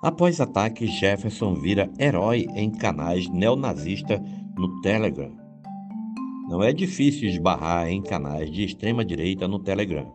Após ataque, Jefferson vira herói em canais neonazistas no Telegram. Não é difícil esbarrar em canais de extrema-direita no Telegram.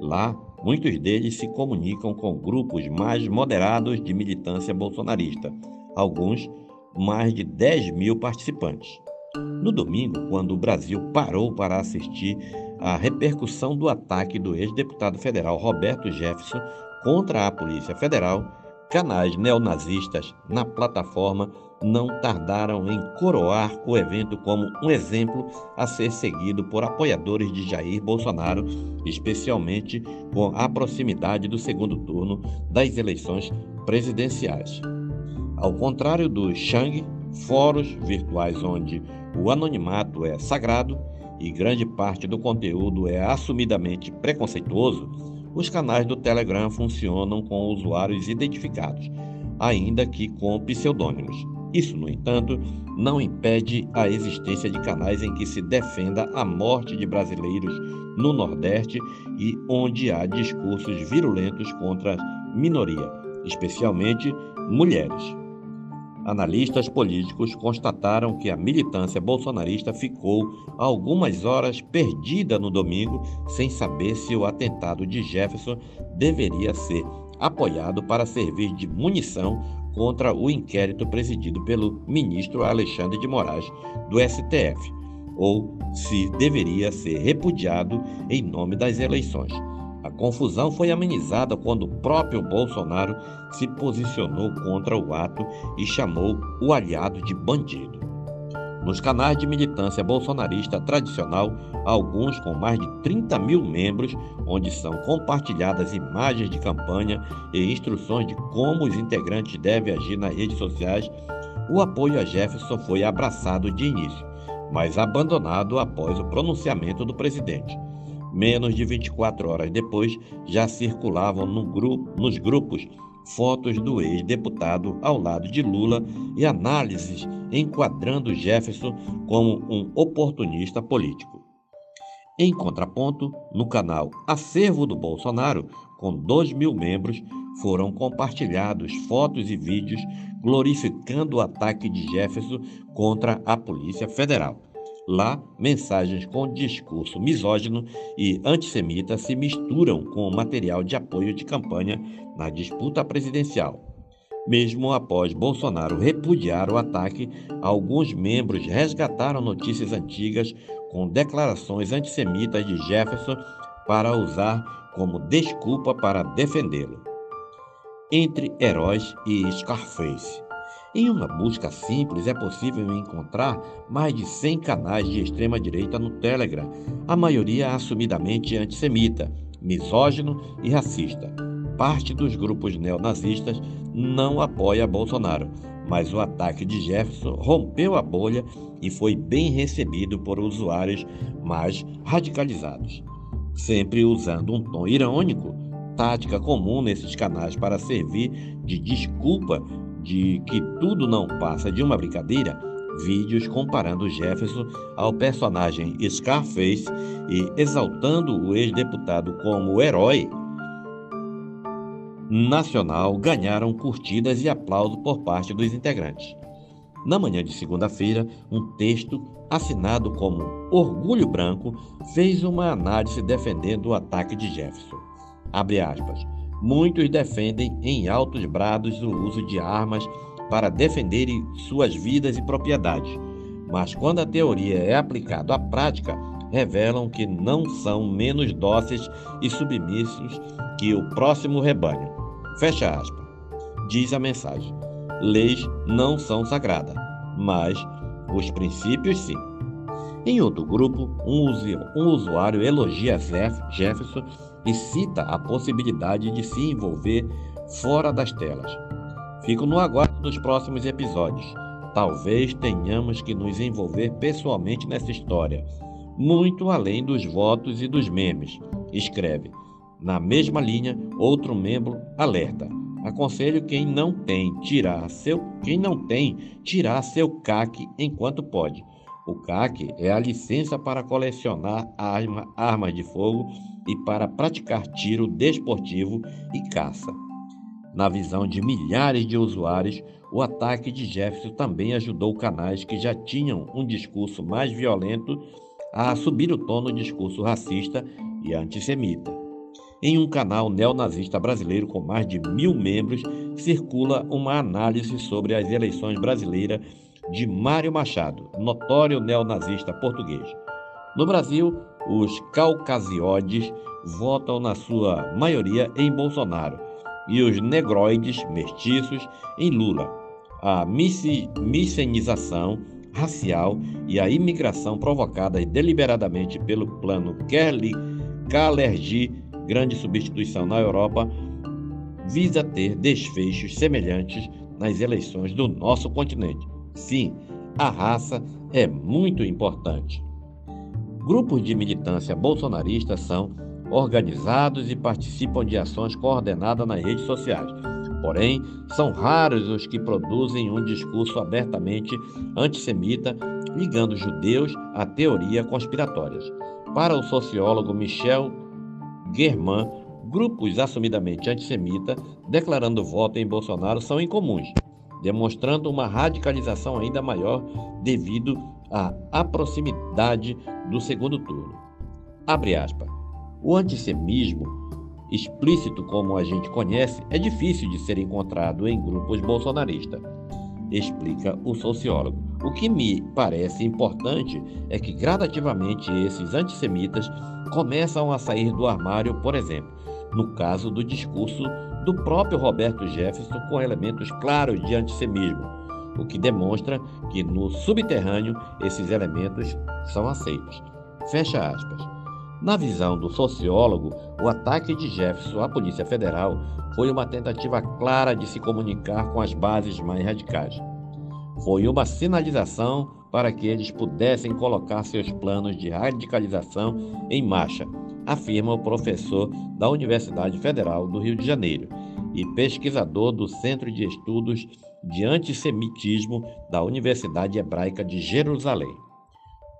Lá, muitos deles se comunicam com grupos mais moderados de militância bolsonarista, alguns mais de 10 mil participantes. No domingo, quando o Brasil parou para assistir à repercussão do ataque do ex-deputado federal Roberto Jefferson contra a Polícia Federal, canais neonazistas na plataforma não tardaram em coroar o evento como um exemplo a ser seguido por apoiadores de Jair Bolsonaro, especialmente com a proximidade do segundo turno das eleições presidenciais. Ao contrário do Shang, fóruns virtuais onde o anonimato é sagrado e grande parte do conteúdo é assumidamente preconceituoso, os canais do Telegram funcionam com usuários identificados, ainda que com pseudônimos. Isso, no entanto, não impede a existência de canais em que se defenda a morte de brasileiros no Nordeste e onde há discursos virulentos contra minoria, especialmente mulheres. Analistas políticos constataram que a militância bolsonarista ficou algumas horas perdida no domingo, sem saber se o atentado de Jefferson deveria ser apoiado para servir de munição contra o inquérito presidido pelo ministro Alexandre de Moraes do STF, ou se deveria ser repudiado em nome das eleições. A confusão foi amenizada quando o próprio Bolsonaro se posicionou contra o ato e chamou o aliado de bandido. Nos canais de militância bolsonarista tradicional, alguns com mais de 30 mil membros, onde são compartilhadas imagens de campanha e instruções de como os integrantes devem agir nas redes sociais, o apoio a Jefferson foi abraçado de início, mas abandonado após o pronunciamento do presidente. Menos de 24 horas depois, já circulavam no grupo, nos grupos fotos do ex-deputado ao lado de Lula e análises enquadrando Jefferson como um oportunista político. Em contraponto, no canal Acervo do Bolsonaro, com 2 mil membros, foram compartilhados fotos e vídeos glorificando o ataque de Jefferson contra a Polícia Federal. Lá, mensagens com discurso misógino e antissemita se misturam com material de apoio de campanha na disputa presidencial. Mesmo após Bolsonaro repudiar o ataque, alguns membros resgataram notícias antigas com declarações antissemitas de Jefferson para usar como desculpa para defendê-lo. Entre Heróis e Scarface. Em uma busca simples, é possível encontrar mais de 100 canais de extrema-direita no Telegram, a maioria assumidamente antissemita, misógino e racista. Parte dos grupos neonazistas não apoia Bolsonaro, mas o ataque de Jefferson rompeu a bolha e foi bem recebido por usuários mais radicalizados. Sempre usando um tom irônico, tática comum nesses canais para servir de desculpa de que tudo não passa de uma brincadeira, vídeos comparando Jefferson ao personagem Scarface e exaltando o ex-deputado como herói nacional ganharam curtidas e aplauso por parte dos integrantes. Na manhã de segunda-feira, um texto assinado como Orgulho Branco fez uma análise defendendo o ataque de Jefferson. Abre aspas. Muitos defendem em altos brados o uso de armas para defenderem suas vidas e propriedades, mas quando a teoria é aplicada à prática, revelam que não são menos dóceis e submissos que o próximo rebanho. Fecha aspas. Diz a mensagem: leis não são sagradas, mas os princípios sim. Em outro grupo, um usuário elogia Jefferson e cita a possibilidade de se envolver fora das telas. Fico no aguardo dos próximos episódios. Talvez tenhamos que nos envolver pessoalmente nessa história, muito além dos votos e dos memes. Escreve. Na mesma linha, outro membro alerta. Aconselho quem não tem tirar seu quem não tem tirar seu CAC enquanto pode. O CAC é a licença para colecionar arma, armas de fogo e para praticar tiro desportivo e caça. Na visão de milhares de usuários, o ataque de Jefferson também ajudou canais que já tinham um discurso mais violento a subir o tom no discurso racista e antissemita. Em um canal neonazista brasileiro com mais de mil membros, circula uma análise sobre as eleições brasileiras de Mário Machado, notório neonazista português. No Brasil, os caucasioides votam na sua maioria em Bolsonaro e os negroides mestiços em Lula. A micenização racial e a imigração provocadas deliberadamente pelo plano Kerli Kalergi, grande substituição na Europa, visa ter desfechos semelhantes nas eleições do nosso continente. Sim, a raça é muito importante. Grupos de militância bolsonarista são organizados e participam de ações coordenadas nas redes sociais. Porém, são raros os que produzem um discurso abertamente antissemita, ligando judeus a teorias conspiratórias. Para o sociólogo Michel Germain, grupos assumidamente antissemitas declarando voto em Bolsonaro são incomuns, demonstrando uma radicalização ainda maior devido à proximidade do segundo turno. Abre aspas. O antissemismo, explícito como a gente conhece, é difícil de ser encontrado em grupos bolsonaristas, explica o sociólogo. O que me parece importante é que gradativamente esses antissemitas começam a sair do armário, por exemplo, no caso do discurso do próprio Roberto Jefferson com elementos claros de antissemismo, o que demonstra que no subterrâneo esses elementos são aceitos. Fecha aspas. Na visão do sociólogo, o ataque de Jefferson à Polícia Federal foi uma tentativa clara de se comunicar com as bases mais radicais. Foi uma sinalização para que eles pudessem colocar seus planos de radicalização em marcha, afirma o professor da Universidade Federal do Rio de Janeiro e pesquisador do Centro de Estudos de Antissemitismo da Universidade Hebraica de Jerusalém.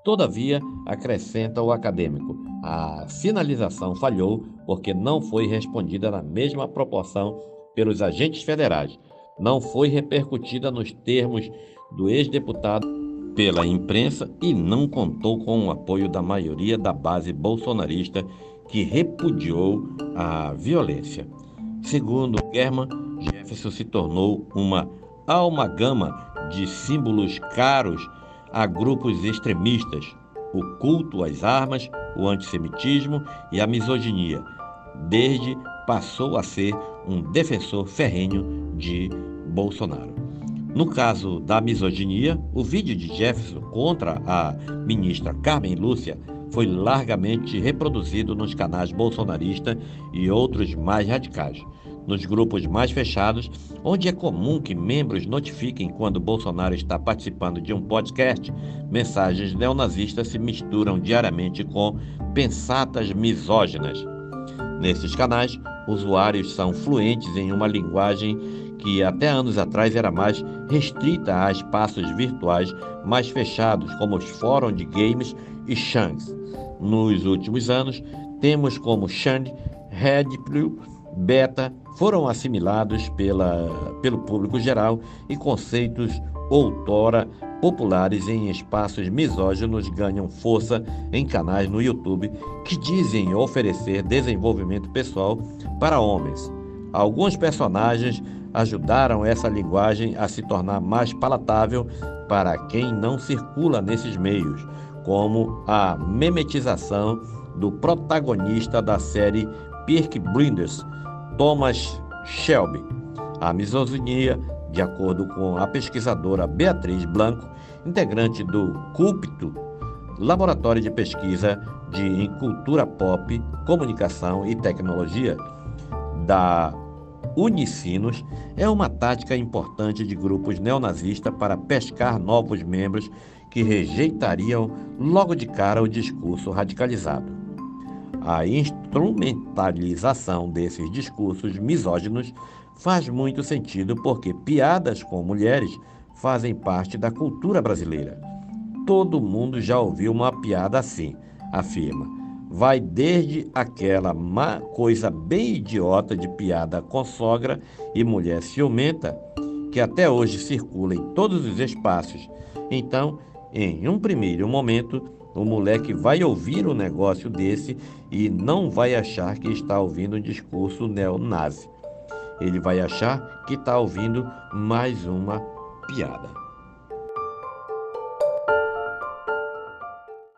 Todavia, acrescenta o acadêmico, a sinalização falhou porque não foi respondida na mesma proporção pelos agentes federais, não foi repercutida nos termos do ex-deputado pela imprensa e não contou com o apoio da maioria da base bolsonarista que repudiou a violência. Segundo German, Jefferson se tornou uma almagama de símbolos caros a grupos extremistas, o culto às armas, o antissemitismo e a misoginia. Desde passou a ser um defensor ferrenho de Bolsonaro. No caso da misoginia, o vídeo de Jefferson contra a ministra Carmen Lúcia foi largamente reproduzido nos canais bolsonaristas e outros mais radicais nos grupos mais fechados, onde é comum que membros notifiquem quando Bolsonaro está participando de um podcast, mensagens neonazistas se misturam diariamente com pensatas misóginas. Nesses canais, usuários são fluentes em uma linguagem que até anos atrás era mais restrita a espaços virtuais mais fechados, como os fóruns de games e Shangs. Nos últimos anos, temos como Shang, Red Pill, Beta, foram assimilados pela, pelo público geral e conceitos outrora populares em espaços misóginos ganham força em canais no YouTube que dizem oferecer desenvolvimento pessoal para homens. Alguns personagens ajudaram essa linguagem a se tornar mais palatável para quem não circula nesses meios, como a memetização do protagonista da série Peaky Blinders, Thomas Shelby. A misoginia, de acordo com a pesquisadora Beatriz Blanco, integrante do CUPTO, Laboratório de Pesquisa de Cultura Pop, Comunicação e Tecnologia, da Unicinos, é uma tática importante de grupos neonazistas para pescar novos membros que rejeitariam logo de cara o discurso radicalizado. A instrumentalização desses discursos misóginos faz muito sentido porque piadas com mulheres fazem parte da cultura brasileira. Todo mundo já ouviu uma piada assim, afirma. Vai desde aquela má coisa bem idiota de piada com sogra e mulher ciumenta, que até hoje circula em todos os espaços. Então, em um primeiro momento, o moleque vai ouvir um negócio desse e não vai achar que está ouvindo um discurso neonazi. Ele vai achar que está ouvindo mais uma piada.